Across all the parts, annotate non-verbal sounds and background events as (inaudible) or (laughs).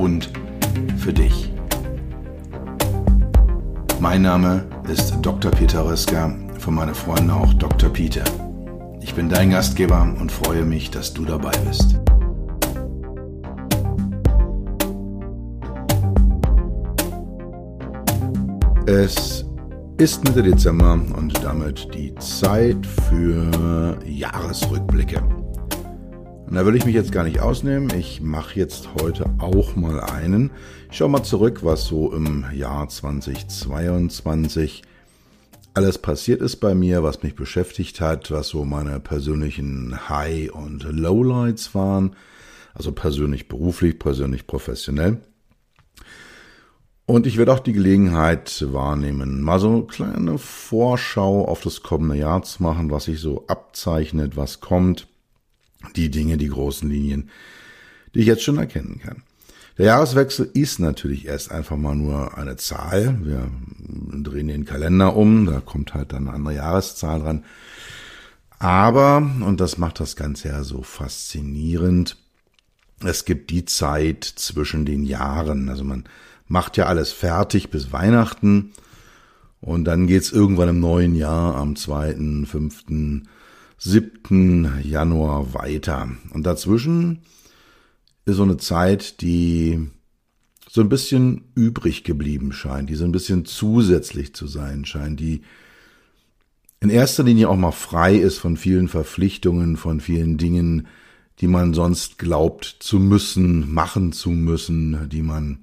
und für dich. Mein Name ist Dr. Peter Röska, von meinen Freunden auch Dr. Peter. Ich bin dein Gastgeber und freue mich, dass du dabei bist. Es ist Mitte Dezember und damit die Zeit für Jahresrückblicke. Und da will ich mich jetzt gar nicht ausnehmen. Ich mache jetzt heute auch mal einen. Ich schau mal zurück, was so im Jahr 2022 alles passiert ist bei mir, was mich beschäftigt hat, was so meine persönlichen High- und Lowlights waren. Also persönlich beruflich, persönlich professionell. Und ich werde auch die Gelegenheit wahrnehmen, mal so eine kleine Vorschau auf das kommende Jahr zu machen, was sich so abzeichnet, was kommt die Dinge, die großen Linien, die ich jetzt schon erkennen kann. Der Jahreswechsel ist natürlich erst einfach mal nur eine Zahl. Wir drehen den Kalender um, da kommt halt dann eine andere Jahreszahl dran. Aber, und das macht das Ganze ja so faszinierend, es gibt die Zeit zwischen den Jahren. Also man macht ja alles fertig bis Weihnachten und dann geht's irgendwann im neuen Jahr am zweiten, fünften 7. Januar weiter. Und dazwischen ist so eine Zeit, die so ein bisschen übrig geblieben scheint, die so ein bisschen zusätzlich zu sein scheint, die in erster Linie auch mal frei ist von vielen Verpflichtungen, von vielen Dingen, die man sonst glaubt zu müssen, machen zu müssen, die man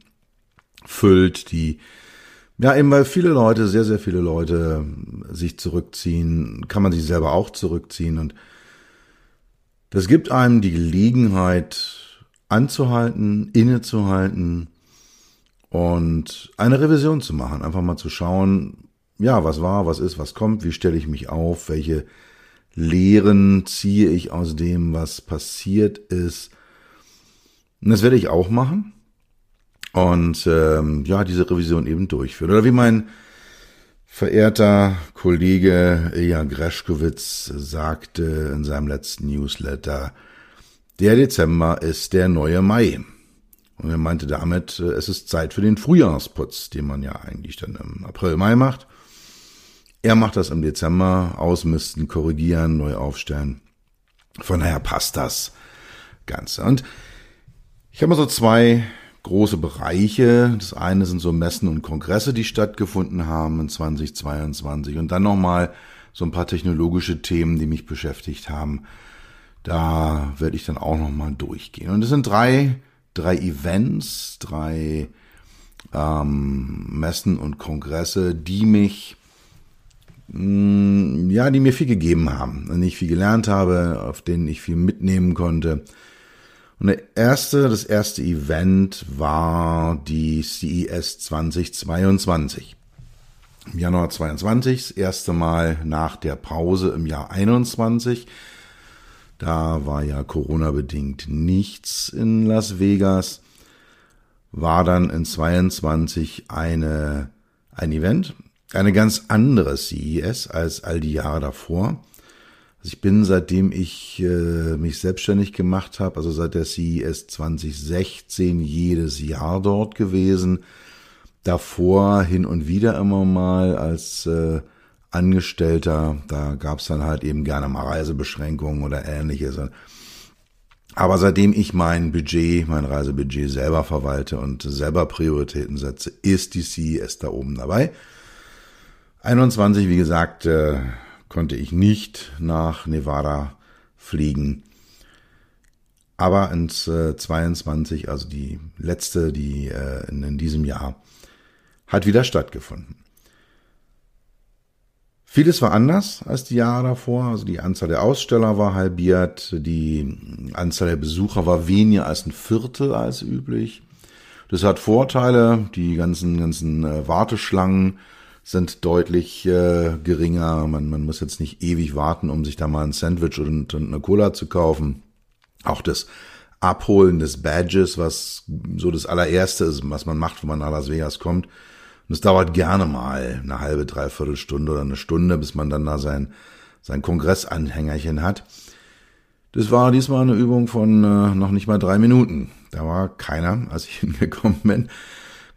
füllt, die ja, eben weil viele Leute, sehr, sehr viele Leute sich zurückziehen, kann man sich selber auch zurückziehen und das gibt einem die Gelegenheit anzuhalten, innezuhalten und eine Revision zu machen, einfach mal zu schauen, ja, was war, was ist, was kommt, wie stelle ich mich auf, welche Lehren ziehe ich aus dem, was passiert ist. Und das werde ich auch machen und ähm, ja, diese Revision eben durchführen. Oder wie mein verehrter Kollege Ilja Greschkowitz sagte in seinem letzten Newsletter, der Dezember ist der neue Mai. Und er meinte damit, es ist Zeit für den Frühjahrsputz, den man ja eigentlich dann im April, Mai macht. Er macht das im Dezember, ausmisten, korrigieren, neu aufstellen. Von daher passt das Ganze. Und ich habe mal so zwei große Bereiche. Das eine sind so Messen und Kongresse, die stattgefunden haben in 2022 und dann nochmal so ein paar technologische Themen, die mich beschäftigt haben. Da werde ich dann auch nochmal durchgehen. Und es sind drei, drei Events, drei ähm, Messen und Kongresse, die mich mm, ja, die mir viel gegeben haben, und ich viel gelernt habe, auf denen ich viel mitnehmen konnte und der erste, das erste Event war die CES 2022. Im Januar 22, das erste Mal nach der Pause im Jahr 21. Da war ja Corona-bedingt nichts in Las Vegas. War dann in 22 eine, ein Event, eine ganz andere CES als all die Jahre davor. Ich bin, seitdem ich äh, mich selbstständig gemacht habe, also seit der CES 2016 jedes Jahr dort gewesen. Davor hin und wieder immer mal als äh, Angestellter. Da gab es dann halt eben gerne mal Reisebeschränkungen oder ähnliches. Aber seitdem ich mein Budget, mein Reisebudget selber verwalte und selber Prioritäten setze, ist die CES da oben dabei. 21, wie gesagt, äh, konnte ich nicht nach Nevada fliegen. Aber ins äh, 22, also die letzte, die äh, in, in diesem Jahr, hat wieder stattgefunden. Vieles war anders als die Jahre davor. Also die Anzahl der Aussteller war halbiert, die Anzahl der Besucher war weniger als ein Viertel als üblich. Das hat Vorteile. Die ganzen, ganzen äh, Warteschlangen sind deutlich äh, geringer. Man, man muss jetzt nicht ewig warten, um sich da mal ein Sandwich und, und eine Cola zu kaufen. Auch das Abholen des Badges, was so das allererste ist, was man macht, wenn man nach Las Vegas kommt. Und es dauert gerne mal eine halbe, dreiviertel Stunde oder eine Stunde, bis man dann da sein, sein Kongressanhängerchen hat. Das war diesmal eine Übung von äh, noch nicht mal drei Minuten. Da war keiner, als ich (laughs) hingekommen bin.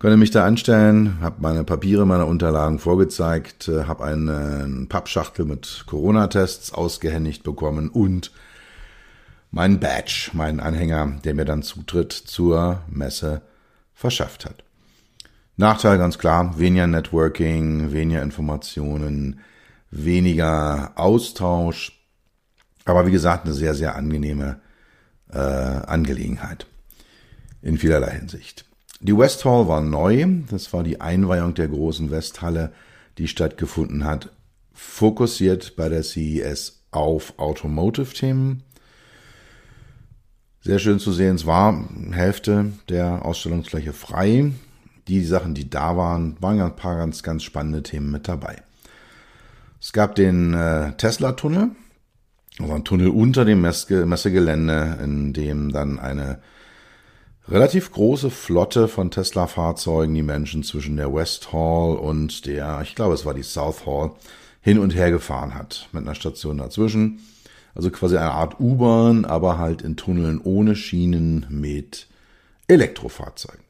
Konnte mich da anstellen, habe meine Papiere, meine Unterlagen vorgezeigt, äh, habe eine, eine Pappschachtel mit Corona-Tests ausgehändigt bekommen und meinen Badge, meinen Anhänger, der mir dann Zutritt zur Messe verschafft hat. Nachteil ganz klar, weniger Networking, weniger Informationen, weniger Austausch, aber wie gesagt, eine sehr, sehr angenehme äh, Angelegenheit in vielerlei Hinsicht. Die West Hall war neu, das war die Einweihung der großen Westhalle, die stattgefunden hat, fokussiert bei der CES auf Automotive-Themen. Sehr schön zu sehen, es war Hälfte der Ausstellungsfläche frei. Die Sachen, die da waren, waren ein paar ganz, ganz spannende Themen mit dabei. Es gab den äh, Tesla-Tunnel, also ein Tunnel unter dem Messe Messegelände, in dem dann eine relativ große Flotte von Tesla-Fahrzeugen die Menschen zwischen der West Hall und der, ich glaube, es war die South Hall, hin und her gefahren hat, mit einer Station dazwischen. Also quasi eine Art U-Bahn, aber halt in Tunneln ohne Schienen mit Elektrofahrzeugen.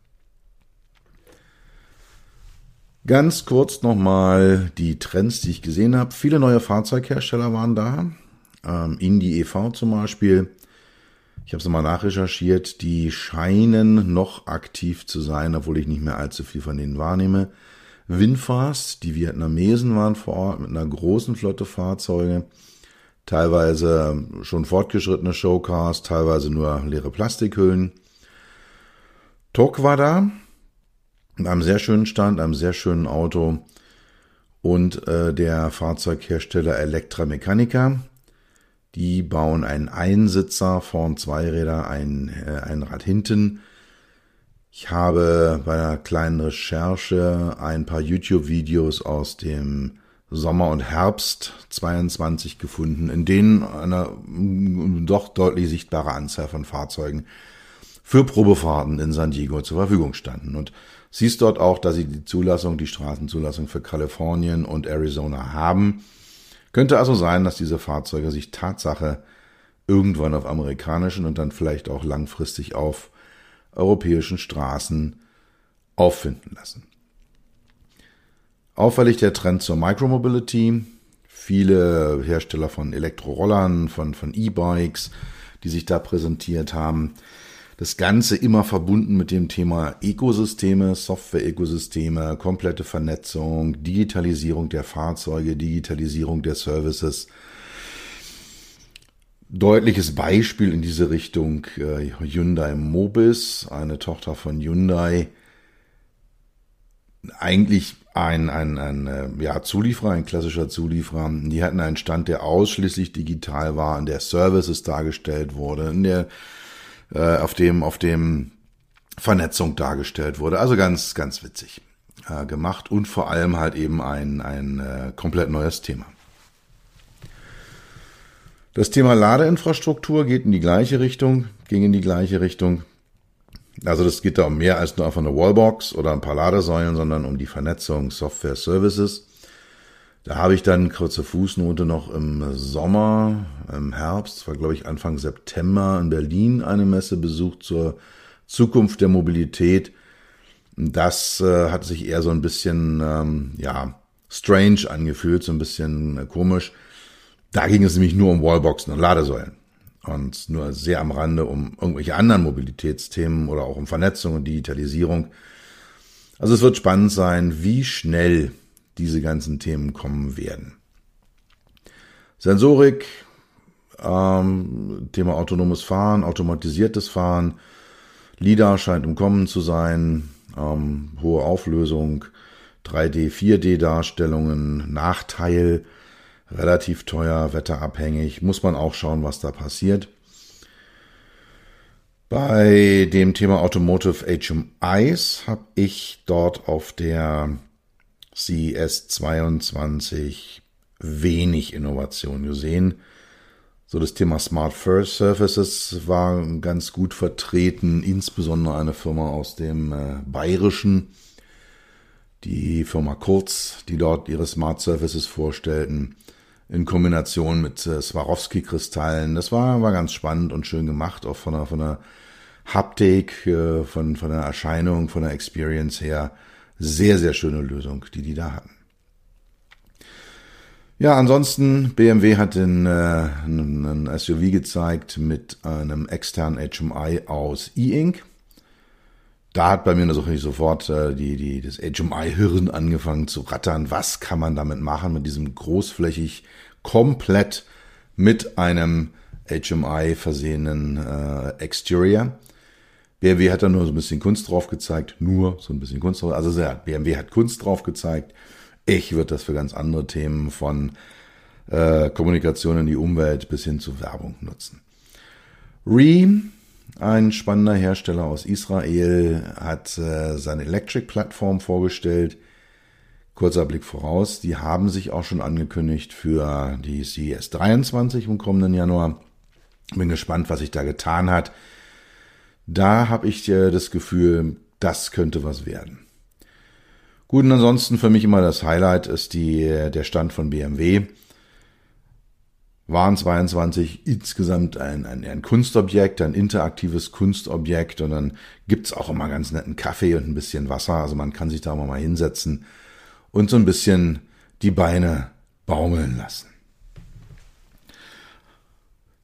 Ganz kurz nochmal die Trends, die ich gesehen habe. Viele neue Fahrzeughersteller waren da. Ähm, Indie e.V. zum Beispiel. Ich habe es mal nachrecherchiert. Die scheinen noch aktiv zu sein, obwohl ich nicht mehr allzu viel von denen wahrnehme. Winfast, die Vietnamesen waren vor Ort mit einer großen Flotte Fahrzeuge. Teilweise schon fortgeschrittene Showcars, teilweise nur leere Plastikhüllen. Tok war da, mit einem sehr schönen Stand, einem sehr schönen Auto und äh, der Fahrzeughersteller Elektra Mechanica. Die bauen einen Einsitzer, vorn zwei Räder, ein, äh, ein Rad hinten. Ich habe bei einer kleinen Recherche ein paar YouTube-Videos aus dem Sommer und Herbst 22 gefunden, in denen eine doch deutlich sichtbare Anzahl von Fahrzeugen für Probefahrten in San Diego zur Verfügung standen. Und siehst dort auch, dass sie die Zulassung, die Straßenzulassung für Kalifornien und Arizona haben. Könnte also sein, dass diese Fahrzeuge sich Tatsache irgendwann auf amerikanischen und dann vielleicht auch langfristig auf europäischen Straßen auffinden lassen. Auffällig der Trend zur Micromobility. Viele Hersteller von Elektrorollern, von, von E-Bikes, die sich da präsentiert haben. Das Ganze immer verbunden mit dem Thema Ökosysteme, Software-Ökosysteme, komplette Vernetzung, Digitalisierung der Fahrzeuge, Digitalisierung der Services. Deutliches Beispiel in diese Richtung äh, Hyundai Mobis, eine Tochter von Hyundai, eigentlich ein, ein, ein äh, ja, Zulieferer, ein klassischer Zulieferer. Die hatten einen Stand, der ausschließlich digital war, in der Services dargestellt wurde, in der äh, auf dem, auf dem Vernetzung dargestellt wurde. Also ganz, ganz witzig äh, gemacht und vor allem halt eben ein, ein äh, komplett neues Thema. Das Thema Ladeinfrastruktur geht in die gleiche Richtung, ging in die gleiche Richtung. Also das geht da um mehr als nur einfach eine Wallbox oder ein paar Ladesäulen, sondern um die Vernetzung Software Services. Da habe ich dann kurze Fußnote noch im Sommer, im Herbst, war glaube ich Anfang September in Berlin eine Messe besucht zur Zukunft der Mobilität. Das äh, hat sich eher so ein bisschen, ähm, ja, strange angefühlt, so ein bisschen äh, komisch. Da ging es nämlich nur um Wallboxen und Ladesäulen und nur sehr am Rande um irgendwelche anderen Mobilitätsthemen oder auch um Vernetzung und Digitalisierung. Also es wird spannend sein, wie schnell diese ganzen Themen kommen werden. Sensorik, ähm, Thema autonomes Fahren, automatisiertes Fahren, LIDAR scheint im Kommen zu sein, ähm, hohe Auflösung, 3D, 4D-Darstellungen, Nachteil, relativ teuer, wetterabhängig, muss man auch schauen, was da passiert. Bei dem Thema Automotive HMIs habe ich dort auf der CES 22 wenig Innovation gesehen. So das Thema Smart First Surfaces war ganz gut vertreten, insbesondere eine Firma aus dem äh, Bayerischen, die Firma Kurz, die dort ihre Smart Surfaces vorstellten, in Kombination mit äh, Swarovski-Kristallen. Das war, war ganz spannend und schön gemacht, auch von der, von der Haptik, äh, von, von der Erscheinung, von der Experience her. Sehr, sehr schöne Lösung, die die da hatten. Ja, ansonsten, BMW hat den, äh, einen SUV gezeigt mit einem externen HMI aus E-Ink. Da hat bei mir natürlich sofort äh, die, die, das HMI-Hirn angefangen zu rattern. Was kann man damit machen mit diesem großflächig komplett mit einem HMI versehenen äh, Exterior? BMW hat da nur so ein bisschen Kunst drauf gezeigt, nur so ein bisschen Kunst drauf. Also ja, BMW hat Kunst drauf gezeigt. Ich würde das für ganz andere Themen von äh, Kommunikation in die Umwelt bis hin zu Werbung nutzen. Re, ein spannender Hersteller aus Israel, hat äh, seine Electric-Plattform vorgestellt. Kurzer Blick voraus, die haben sich auch schon angekündigt für die CES 23 im kommenden Januar. Bin gespannt, was sich da getan hat. Da habe ich äh, das Gefühl, das könnte was werden. Gut, und ansonsten für mich immer das Highlight ist die, der Stand von BMW. Waren 22 insgesamt ein, ein, ein Kunstobjekt, ein interaktives Kunstobjekt und dann gibt's auch immer ganz netten Kaffee und ein bisschen Wasser. Also man kann sich da mal hinsetzen und so ein bisschen die Beine baumeln lassen.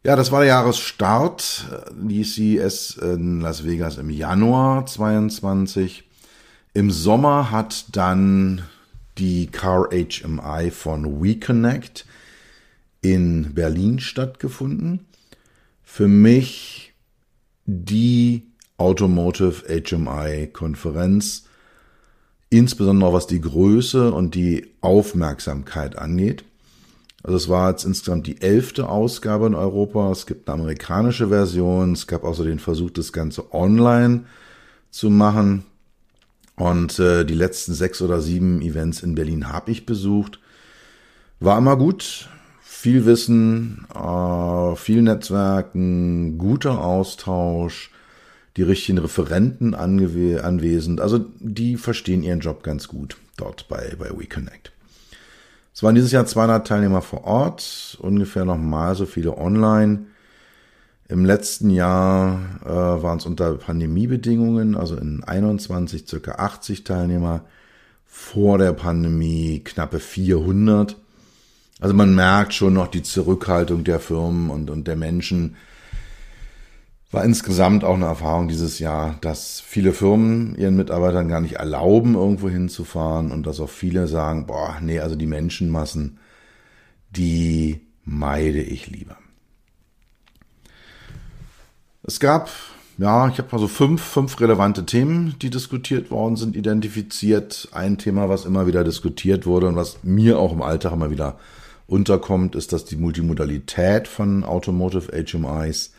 Ja, das war der Jahresstart. Die CES in Las Vegas im Januar 22. Im Sommer hat dann die Car HMI von WeConnect in Berlin stattgefunden. Für mich die Automotive HMI Konferenz, insbesondere was die Größe und die Aufmerksamkeit angeht. Also es war jetzt insgesamt die elfte Ausgabe in Europa. Es gibt eine amerikanische Version. Es gab also den Versuch, das Ganze online zu machen. Und äh, die letzten sechs oder sieben Events in Berlin habe ich besucht. War immer gut. Viel Wissen, äh, viel Netzwerken, guter Austausch, die richtigen Referenten anwesend. Also die verstehen ihren Job ganz gut dort bei, bei WeConnect. Es waren dieses Jahr 200 Teilnehmer vor Ort, ungefähr nochmal so viele online. Im letzten Jahr äh, waren es unter Pandemiebedingungen, also in 21 circa 80 Teilnehmer, vor der Pandemie knappe 400. Also man merkt schon noch die Zurückhaltung der Firmen und, und der Menschen. War insgesamt auch eine Erfahrung dieses Jahr, dass viele Firmen ihren Mitarbeitern gar nicht erlauben, irgendwo hinzufahren und dass auch viele sagen, boah, nee, also die Menschenmassen, die meide ich lieber. Es gab, ja, ich habe mal so fünf, fünf relevante Themen, die diskutiert worden sind, identifiziert. Ein Thema, was immer wieder diskutiert wurde und was mir auch im Alltag immer wieder unterkommt, ist, dass die Multimodalität von Automotive HMIs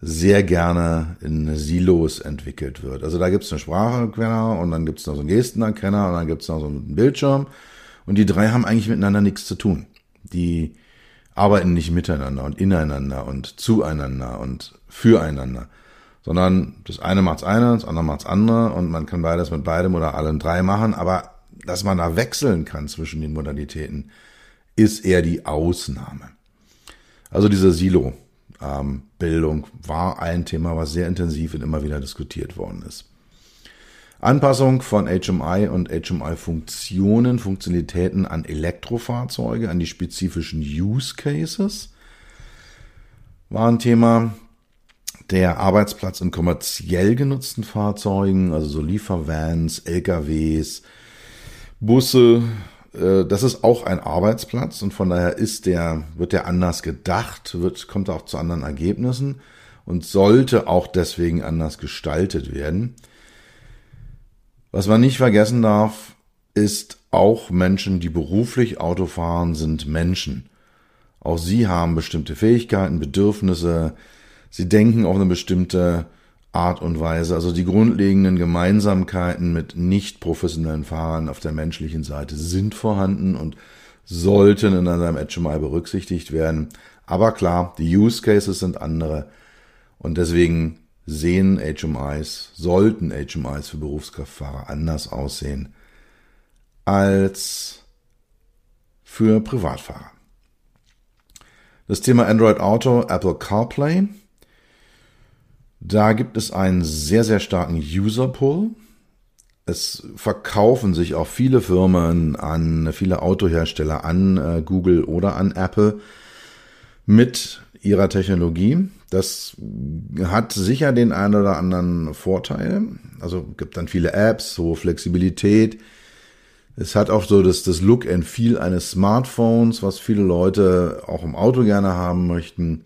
sehr gerne in Silos entwickelt wird. Also da gibt es einen Spracherkenner und dann gibt es noch so einen Gestenerkenner und dann gibt es noch so einen Bildschirm. Und die drei haben eigentlich miteinander nichts zu tun. Die arbeiten nicht miteinander und ineinander und zueinander und füreinander, sondern das eine macht's eine, das andere macht's andere und man kann beides mit beidem oder allen drei machen, aber dass man da wechseln kann zwischen den Modalitäten, ist eher die Ausnahme. Also diese Silo-Bildung war ein Thema, was sehr intensiv und immer wieder diskutiert worden ist. Anpassung von HMI und HMI-Funktionen, Funktionalitäten an Elektrofahrzeuge, an die spezifischen Use Cases war ein Thema. Der Arbeitsplatz in kommerziell genutzten Fahrzeugen, also so Liefervans, LKWs, Busse, das ist auch ein Arbeitsplatz und von daher ist der, wird der anders gedacht, wird, kommt auch zu anderen Ergebnissen und sollte auch deswegen anders gestaltet werden. Was man nicht vergessen darf, ist auch Menschen, die beruflich Auto fahren, sind Menschen. Auch sie haben bestimmte Fähigkeiten, Bedürfnisse, Sie denken auf eine bestimmte Art und Weise. Also die grundlegenden Gemeinsamkeiten mit nicht professionellen Fahrern auf der menschlichen Seite sind vorhanden und sollten in einem HMI berücksichtigt werden. Aber klar, die Use Cases sind andere und deswegen sehen HMIs, sollten HMIs für Berufskraftfahrer anders aussehen als für Privatfahrer. Das Thema Android Auto, Apple CarPlay. Da gibt es einen sehr, sehr starken User-Pull. Es verkaufen sich auch viele Firmen an, viele Autohersteller an äh, Google oder an Apple mit ihrer Technologie. Das hat sicher den einen oder anderen Vorteil. Also gibt dann viele Apps, hohe Flexibilität. Es hat auch so das, das Look and Feel eines Smartphones, was viele Leute auch im Auto gerne haben möchten.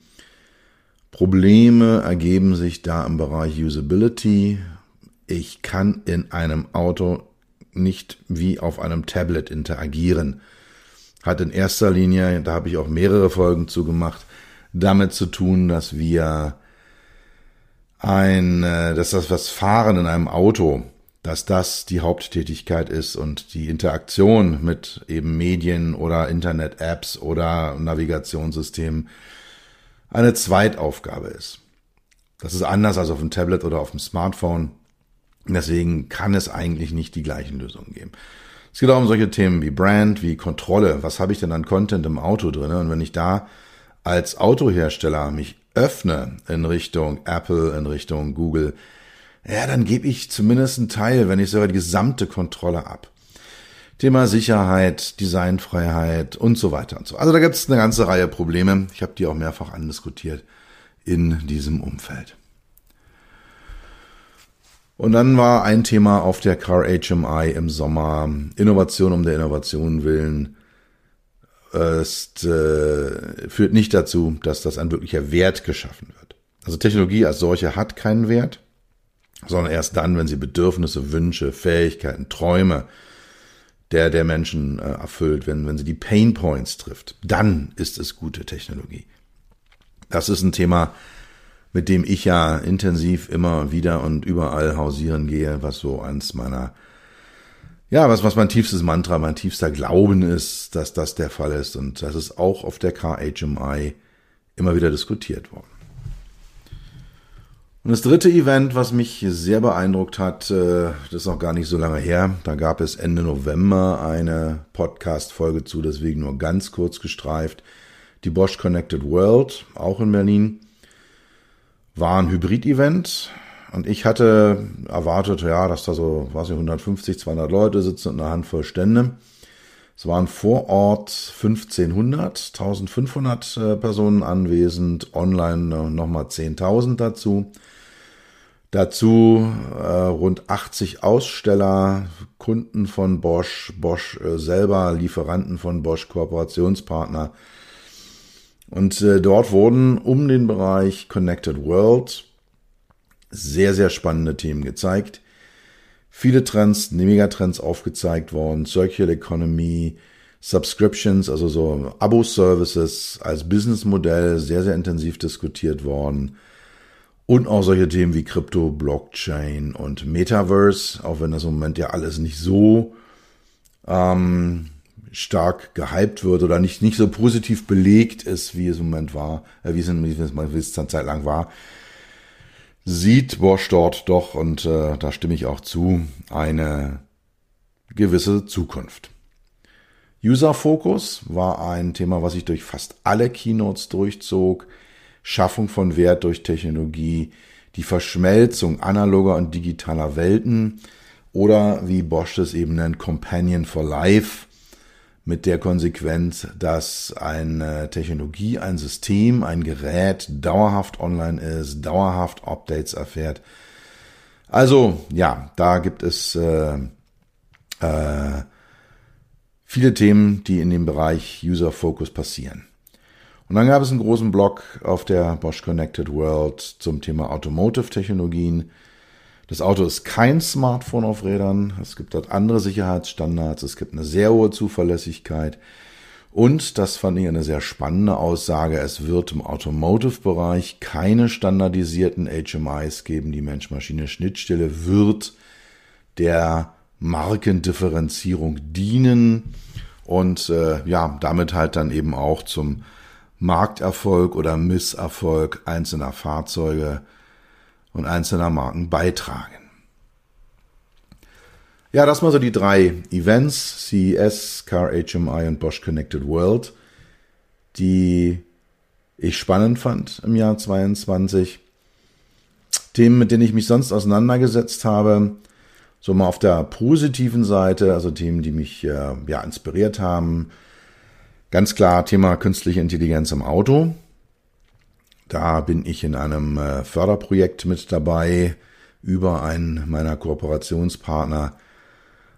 Probleme ergeben sich da im Bereich Usability. Ich kann in einem Auto nicht wie auf einem Tablet interagieren. Hat in erster Linie, da habe ich auch mehrere Folgen zu gemacht, damit zu tun, dass wir ein, äh, dass das was Fahren in einem Auto, dass das die Haupttätigkeit ist und die Interaktion mit eben Medien oder Internet-Apps oder Navigationssystemen eine Zweitaufgabe ist. Das ist anders als auf dem Tablet oder auf dem Smartphone. Deswegen kann es eigentlich nicht die gleichen Lösungen geben. Es geht auch um solche Themen wie Brand, wie Kontrolle. Was habe ich denn an Content im Auto drin? Und wenn ich da als Autohersteller mich öffne in Richtung Apple, in Richtung Google, ja, dann gebe ich zumindest einen Teil, wenn nicht sogar die gesamte Kontrolle ab. Thema Sicherheit, Designfreiheit und so weiter und so. Also da gibt es eine ganze Reihe Probleme. Ich habe die auch mehrfach andiskutiert in diesem Umfeld. Und dann war ein Thema auf der Car HMI im Sommer, Innovation um der Innovation willen, ist, äh, führt nicht dazu, dass das ein wirklicher Wert geschaffen wird. Also Technologie als solche hat keinen Wert, sondern erst dann, wenn sie Bedürfnisse, Wünsche, Fähigkeiten, Träume der der Menschen äh, erfüllt, wenn, wenn sie die Pain Points trifft, dann ist es gute Technologie. Das ist ein Thema, mit dem ich ja intensiv immer wieder und überall hausieren gehe, was so eins meiner, ja, was, was mein tiefstes Mantra, mein tiefster Glauben ist, dass das der Fall ist. Und das ist auch auf der KHMI immer wieder diskutiert worden. Und das dritte Event, was mich sehr beeindruckt hat, äh, das ist noch gar nicht so lange her. Da gab es Ende November eine Podcast-Folge zu, deswegen nur ganz kurz gestreift. Die Bosch Connected World, auch in Berlin, war ein Hybrid-Event. Und ich hatte erwartet, ja, dass da so, was ich, 150, 200 Leute sitzen und eine Handvoll Stände. Es waren vor Ort 1500, 1500 äh, Personen anwesend, online nochmal 10.000 dazu. Dazu äh, rund 80 Aussteller, Kunden von Bosch, Bosch äh, selber, Lieferanten von Bosch, Kooperationspartner. Und äh, dort wurden um den Bereich Connected World sehr, sehr spannende Themen gezeigt. Viele Trends, Megatrends aufgezeigt worden, Circular Economy, Subscriptions, also so Abo-Services als Businessmodell sehr, sehr intensiv diskutiert worden. Und auch solche Themen wie Krypto, Blockchain und Metaverse, auch wenn das im Moment ja alles nicht so ähm, stark gehypt wird oder nicht, nicht so positiv belegt ist, wie es im Moment war, äh, wie es, wie es, wie es eine Zeit lang war, sieht Bosch dort doch, und äh, da stimme ich auch zu, eine gewisse Zukunft. User Focus war ein Thema, was sich durch fast alle Keynotes durchzog. Schaffung von Wert durch Technologie, die Verschmelzung analoger und digitaler Welten oder wie Bosch es eben nennt, Companion for Life mit der Konsequenz, dass eine Technologie, ein System, ein Gerät dauerhaft online ist, dauerhaft Updates erfährt. Also ja, da gibt es äh, äh, viele Themen, die in dem Bereich User Focus passieren. Und dann gab es einen großen Blog auf der Bosch Connected World zum Thema Automotive-Technologien. Das Auto ist kein Smartphone auf Rädern. Es gibt dort andere Sicherheitsstandards. Es gibt eine sehr hohe Zuverlässigkeit. Und, das fand ich eine sehr spannende Aussage, es wird im Automotive-Bereich keine standardisierten HMIs geben. Die Mensch-Maschine-Schnittstelle wird der Markendifferenzierung dienen und äh, ja, damit halt dann eben auch zum Markterfolg oder Misserfolg einzelner Fahrzeuge und einzelner Marken beitragen. Ja, das mal so die drei Events, CES, Car HMI und Bosch Connected World, die ich spannend fand im Jahr 22. Themen, mit denen ich mich sonst auseinandergesetzt habe, so mal auf der positiven Seite, also Themen, die mich äh, ja inspiriert haben. Ganz klar Thema künstliche Intelligenz im Auto. Da bin ich in einem äh, Förderprojekt mit dabei über einen meiner Kooperationspartner,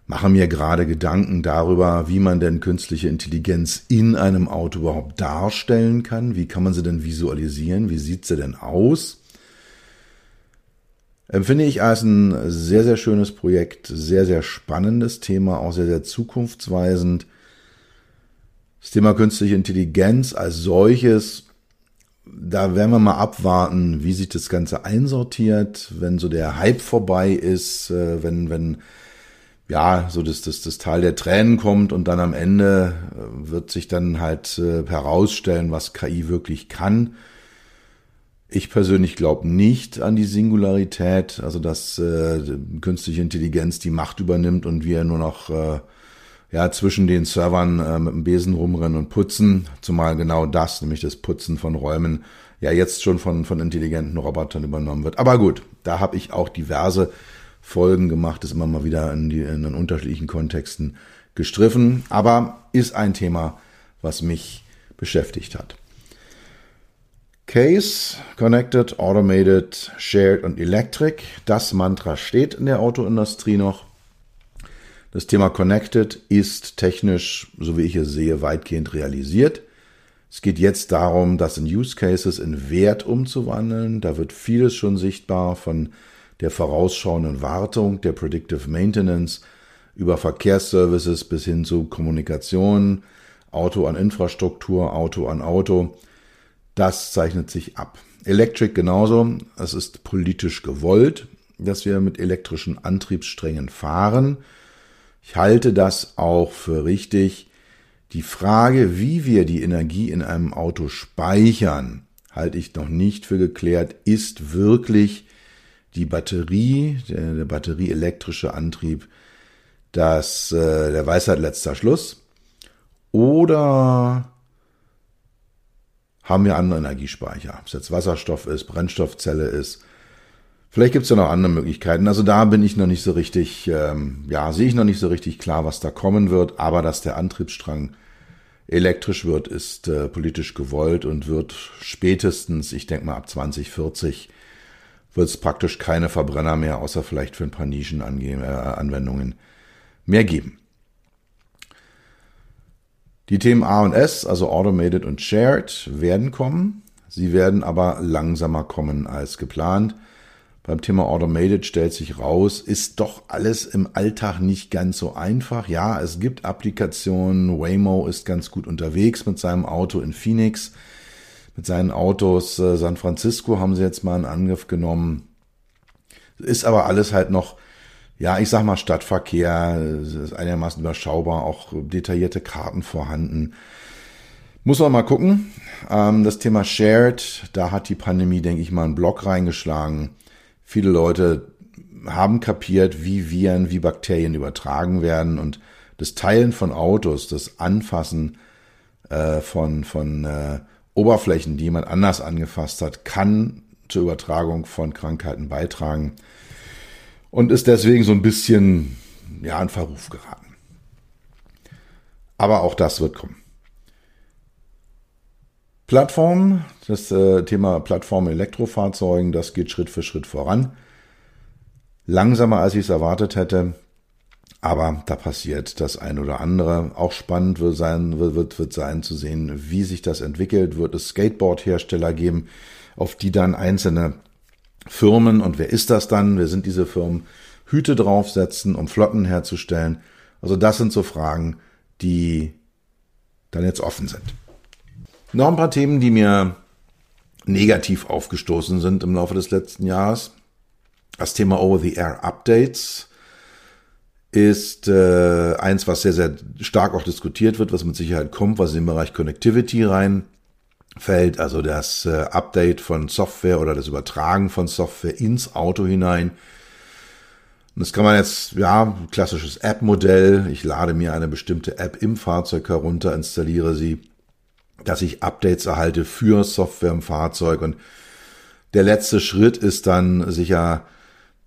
mache mir gerade Gedanken darüber, wie man denn künstliche Intelligenz in einem Auto überhaupt darstellen kann. Wie kann man sie denn visualisieren? Wie sieht sie denn aus? Empfinde ich als ein sehr, sehr schönes Projekt, sehr, sehr spannendes Thema, auch sehr, sehr zukunftsweisend. Das Thema künstliche Intelligenz als solches, da werden wir mal abwarten, wie sich das Ganze einsortiert, wenn so der Hype vorbei ist, äh, wenn, wenn ja, so das, das, das Teil der Tränen kommt und dann am Ende äh, wird sich dann halt äh, herausstellen, was KI wirklich kann. Ich persönlich glaube nicht an die Singularität, also dass äh, künstliche Intelligenz die Macht übernimmt und wir nur noch äh, ja zwischen den Servern äh, mit dem Besen rumrennen und putzen, zumal genau das, nämlich das Putzen von Räumen, ja jetzt schon von von intelligenten Robotern übernommen wird. Aber gut, da habe ich auch diverse Folgen gemacht, ist immer mal wieder in, die, in den unterschiedlichen Kontexten gestriffen, aber ist ein Thema, was mich beschäftigt hat. Case, Connected, Automated, Shared und Electric. Das Mantra steht in der Autoindustrie noch. Das Thema Connected ist technisch, so wie ich es sehe, weitgehend realisiert. Es geht jetzt darum, das in Use Cases in Wert umzuwandeln. Da wird vieles schon sichtbar von der vorausschauenden Wartung, der Predictive Maintenance, über Verkehrsservices bis hin zu Kommunikation, Auto an Infrastruktur, Auto an Auto. Das zeichnet sich ab. Electric genauso. Es ist politisch gewollt, dass wir mit elektrischen Antriebssträngen fahren. Ich halte das auch für richtig. Die Frage, wie wir die Energie in einem Auto speichern, halte ich noch nicht für geklärt. Ist wirklich die Batterie, der, der batterieelektrische Antrieb, das äh, der Weisheit letzter Schluss? Oder haben wir andere Energiespeicher? Ob es jetzt Wasserstoff ist, Brennstoffzelle ist. Vielleicht gibt es ja noch andere Möglichkeiten. Also da bin ich noch nicht so richtig, ähm, ja, sehe ich noch nicht so richtig klar, was da kommen wird. Aber dass der Antriebsstrang elektrisch wird, ist äh, politisch gewollt und wird spätestens, ich denke mal ab 2040, wird es praktisch keine Verbrenner mehr, außer vielleicht für ein paar Nischenanwendungen äh, mehr geben. Die Themen A und S, also Automated und Shared, werden kommen. Sie werden aber langsamer kommen als geplant. Beim Thema Automated stellt sich raus, ist doch alles im Alltag nicht ganz so einfach. Ja, es gibt Applikationen. Waymo ist ganz gut unterwegs mit seinem Auto in Phoenix mit seinen Autos. Äh, San Francisco haben sie jetzt mal in Angriff genommen. Ist aber alles halt noch, ja, ich sag mal Stadtverkehr, ist einigermaßen überschaubar, auch detaillierte Karten vorhanden. Muss man mal gucken. Ähm, das Thema Shared, da hat die Pandemie, denke ich mal, einen Block reingeschlagen. Viele Leute haben kapiert, wie Viren, wie Bakterien übertragen werden und das Teilen von Autos, das Anfassen äh, von, von äh, Oberflächen, die jemand anders angefasst hat, kann zur Übertragung von Krankheiten beitragen und ist deswegen so ein bisschen ja, in Verruf geraten. Aber auch das wird kommen. Plattform, das äh, Thema Plattform Elektrofahrzeugen, das geht Schritt für Schritt voran. Langsamer als ich es erwartet hätte. Aber da passiert das ein oder andere. Auch spannend wird sein, wird, wird sein zu sehen, wie sich das entwickelt. Wird es Skateboard-Hersteller geben, auf die dann einzelne Firmen, und wer ist das dann? Wer sind diese Firmen? Hüte draufsetzen, um Flotten herzustellen. Also das sind so Fragen, die dann jetzt offen sind. Noch ein paar Themen, die mir negativ aufgestoßen sind im Laufe des letzten Jahres. Das Thema Over-the-Air-Updates ist äh, eins, was sehr, sehr stark auch diskutiert wird, was mit Sicherheit kommt, was in den Bereich Connectivity reinfällt, also das äh, Update von Software oder das Übertragen von Software ins Auto hinein. Und das kann man jetzt, ja, klassisches App-Modell. Ich lade mir eine bestimmte App im Fahrzeug herunter, installiere sie, dass ich Updates erhalte für Software im Fahrzeug. Und der letzte Schritt ist dann sicher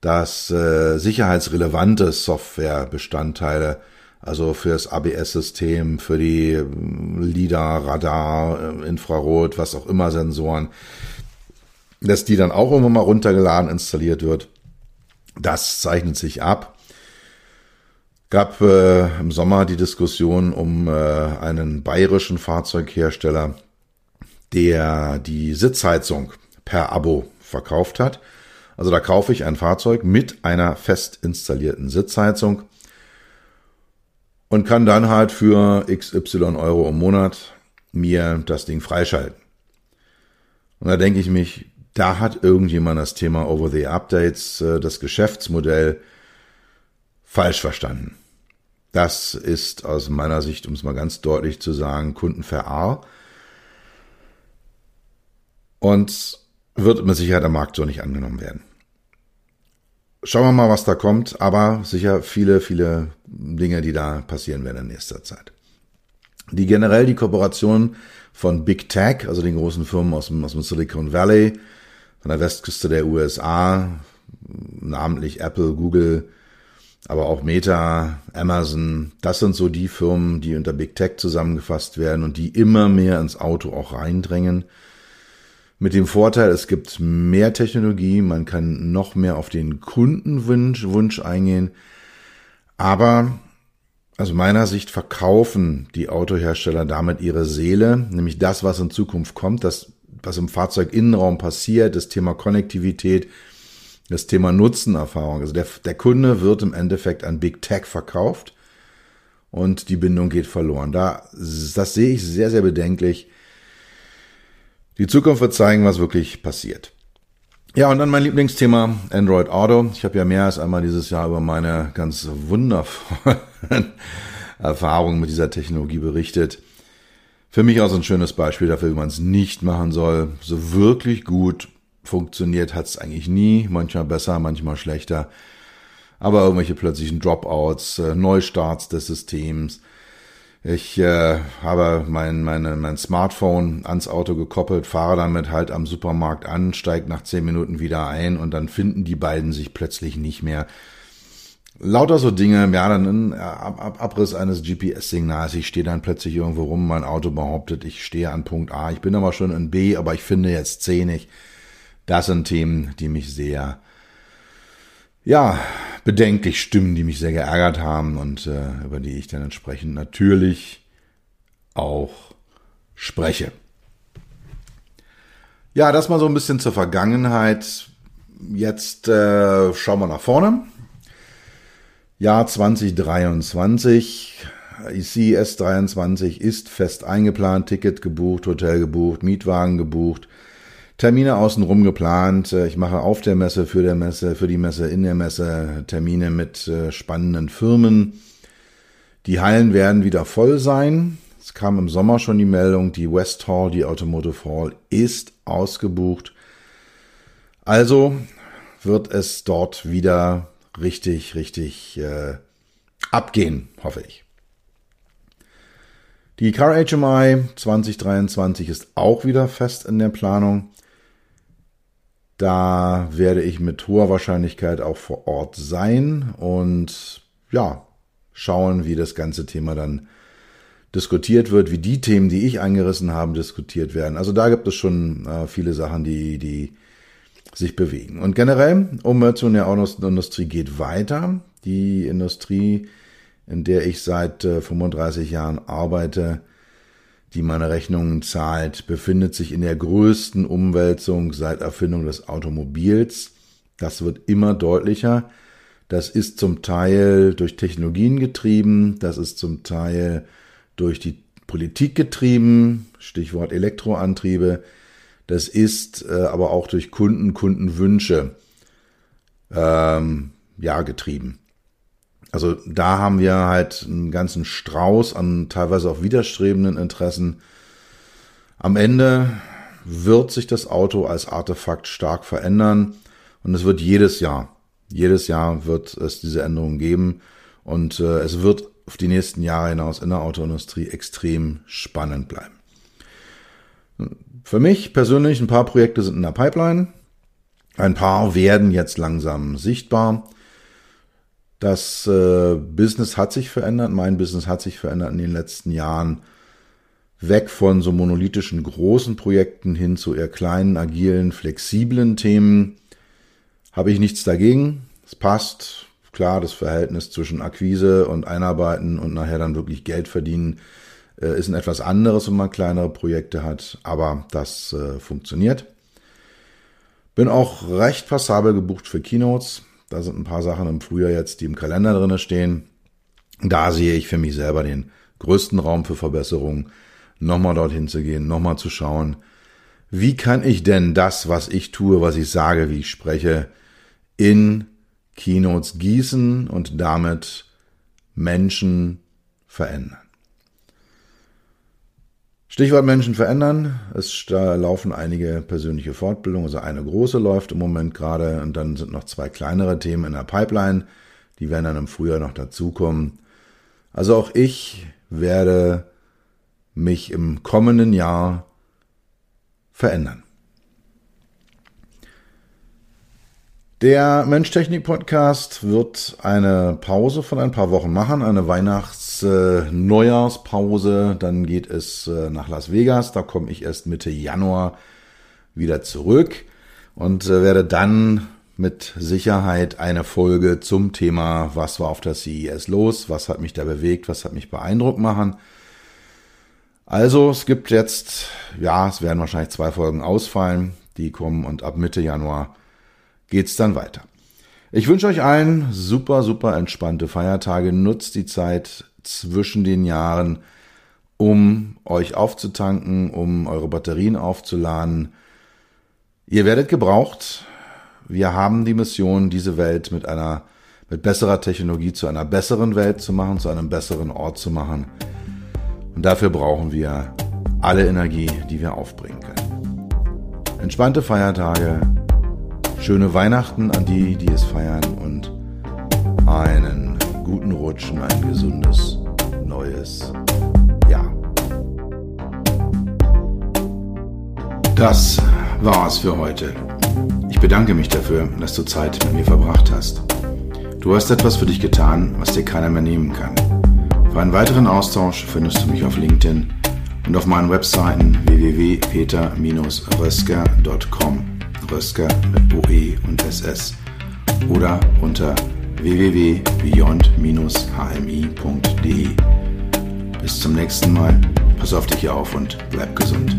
dass äh, sicherheitsrelevante Softwarebestandteile, also fürs ABS-System, für die äh, LIDAR, Radar, äh, Infrarot, was auch immer Sensoren, dass die dann auch irgendwann mal runtergeladen, installiert wird. Das zeichnet sich ab. Gab äh, im Sommer die Diskussion um äh, einen bayerischen Fahrzeughersteller, der die Sitzheizung per Abo verkauft hat. Also da kaufe ich ein Fahrzeug mit einer fest installierten Sitzheizung und kann dann halt für XY Euro im Monat mir das Ding freischalten. Und da denke ich mich, da hat irgendjemand das Thema Over-the-Updates, äh, das Geschäftsmodell falsch verstanden. Das ist aus meiner Sicht, um es mal ganz deutlich zu sagen, Kundenverar. Und wird mit Sicherheit am Markt so nicht angenommen werden. Schauen wir mal, was da kommt, aber sicher viele, viele Dinge, die da passieren werden in nächster Zeit. Die generell die Kooperation von Big Tech, also den großen Firmen aus dem, aus dem Silicon Valley, von der Westküste der USA, namentlich Apple, Google, aber auch Meta, Amazon, das sind so die Firmen, die unter Big Tech zusammengefasst werden und die immer mehr ins Auto auch reindrängen. Mit dem Vorteil, es gibt mehr Technologie, man kann noch mehr auf den Kundenwunsch Wunsch eingehen. Aber aus meiner Sicht verkaufen die Autohersteller damit ihre Seele, nämlich das, was in Zukunft kommt, das, was im Fahrzeuginnenraum passiert, das Thema Konnektivität, das Thema Nutzenerfahrung. Also der, der Kunde wird im Endeffekt an Big Tech verkauft und die Bindung geht verloren. Da, das sehe ich sehr, sehr bedenklich. Die Zukunft wird zeigen, was wirklich passiert. Ja, und dann mein Lieblingsthema, Android Auto. Ich habe ja mehr als einmal dieses Jahr über meine ganz wundervollen (laughs) Erfahrungen mit dieser Technologie berichtet. Für mich auch so ein schönes Beispiel dafür, wie man es nicht machen soll. So wirklich gut funktioniert hat es eigentlich nie. Manchmal besser, manchmal schlechter. Aber irgendwelche plötzlichen Dropouts, äh, Neustarts des Systems, ich äh, habe mein, meine, mein Smartphone ans Auto gekoppelt, fahre damit halt am Supermarkt an, steige nach zehn Minuten wieder ein und dann finden die beiden sich plötzlich nicht mehr. Lauter so Dinge, ja, dann ein Ab Abriss eines GPS-Signals, ich stehe dann plötzlich irgendwo rum, mein Auto behauptet, ich stehe an Punkt A, ich bin aber schon in B, aber ich finde jetzt C nicht. Das sind Themen, die mich sehr ja, bedenklich Stimmen, die mich sehr geärgert haben und äh, über die ich dann entsprechend natürlich auch spreche. Ja, das mal so ein bisschen zur Vergangenheit. Jetzt äh, schauen wir nach vorne. Jahr 2023. ICS 23 ist fest eingeplant, Ticket gebucht, Hotel gebucht, Mietwagen gebucht. Termine außenrum geplant. Äh, ich mache auf der Messe, für der Messe, für die Messe, in der Messe Termine mit äh, spannenden Firmen. Die Hallen werden wieder voll sein. Es kam im Sommer schon die Meldung, die West Hall, die Automotive Hall ist ausgebucht. Also wird es dort wieder richtig, richtig äh, abgehen, hoffe ich. Die Car HMI 2023 ist auch wieder fest in der Planung. Da werde ich mit hoher Wahrscheinlichkeit auch vor Ort sein und ja, schauen, wie das ganze Thema dann diskutiert wird, wie die Themen, die ich eingerissen habe, diskutiert werden. Also da gibt es schon äh, viele Sachen, die, die sich bewegen. Und generell, Umwälzung der Autoindustrie geht weiter. Die Industrie, in der ich seit äh, 35 Jahren arbeite, die meine Rechnungen zahlt, befindet sich in der größten Umwälzung seit Erfindung des Automobils. Das wird immer deutlicher. Das ist zum Teil durch Technologien getrieben, das ist zum Teil durch die Politik getrieben, Stichwort Elektroantriebe. Das ist äh, aber auch durch Kunden, Kundenwünsche ähm, ja getrieben. Also da haben wir halt einen ganzen Strauß an teilweise auch widerstrebenden Interessen. Am Ende wird sich das Auto als Artefakt stark verändern und es wird jedes Jahr, jedes Jahr wird es diese Änderungen geben und äh, es wird auf die nächsten Jahre hinaus in der Autoindustrie extrem spannend bleiben. Für mich persönlich ein paar Projekte sind in der Pipeline. Ein paar werden jetzt langsam sichtbar. Das äh, Business hat sich verändert, mein Business hat sich verändert in den letzten Jahren. Weg von so monolithischen großen Projekten hin zu eher kleinen, agilen, flexiblen Themen. Habe ich nichts dagegen. Es passt. Klar, das Verhältnis zwischen Akquise und Einarbeiten und nachher dann wirklich Geld verdienen äh, ist ein etwas anderes, wenn man kleinere Projekte hat, aber das äh, funktioniert. Bin auch recht passabel gebucht für Keynotes. Da sind ein paar Sachen im Frühjahr jetzt, die im Kalender drinne stehen. Da sehe ich für mich selber den größten Raum für Verbesserung, nochmal dorthin zu gehen, nochmal zu schauen, wie kann ich denn das, was ich tue, was ich sage, wie ich spreche, in Keynotes gießen und damit Menschen verändern. Stichwort Menschen verändern. Es laufen einige persönliche Fortbildungen. Also eine große läuft im Moment gerade und dann sind noch zwei kleinere Themen in der Pipeline. Die werden dann im Frühjahr noch dazukommen. Also auch ich werde mich im kommenden Jahr verändern. Der Mensch-Technik-Podcast wird eine Pause von ein paar Wochen machen, eine Weihnachts-Neujahrspause. Dann geht es äh, nach Las Vegas. Da komme ich erst Mitte Januar wieder zurück und äh, werde dann mit Sicherheit eine Folge zum Thema, was war auf der CES los, was hat mich da bewegt, was hat mich beeindruckt machen. Also es gibt jetzt, ja, es werden wahrscheinlich zwei Folgen ausfallen, die kommen und ab Mitte Januar geht's dann weiter. Ich wünsche euch allen super, super entspannte Feiertage. Nutzt die Zeit zwischen den Jahren, um euch aufzutanken, um eure Batterien aufzuladen. Ihr werdet gebraucht. Wir haben die Mission, diese Welt mit einer, mit besserer Technologie zu einer besseren Welt zu machen, zu einem besseren Ort zu machen. Und dafür brauchen wir alle Energie, die wir aufbringen können. Entspannte Feiertage schöne Weihnachten an die, die es feiern und einen guten Rutsch und ein gesundes neues Jahr. Das war's für heute. Ich bedanke mich dafür, dass du Zeit mit mir verbracht hast. Du hast etwas für dich getan, was dir keiner mehr nehmen kann. Für einen weiteren Austausch findest du mich auf LinkedIn und auf meinen Webseiten www.peter-rösker.com Rösker mit OE und SS oder unter www.beyond-hmi.de. Bis zum nächsten Mal, pass auf dich auf und bleib gesund.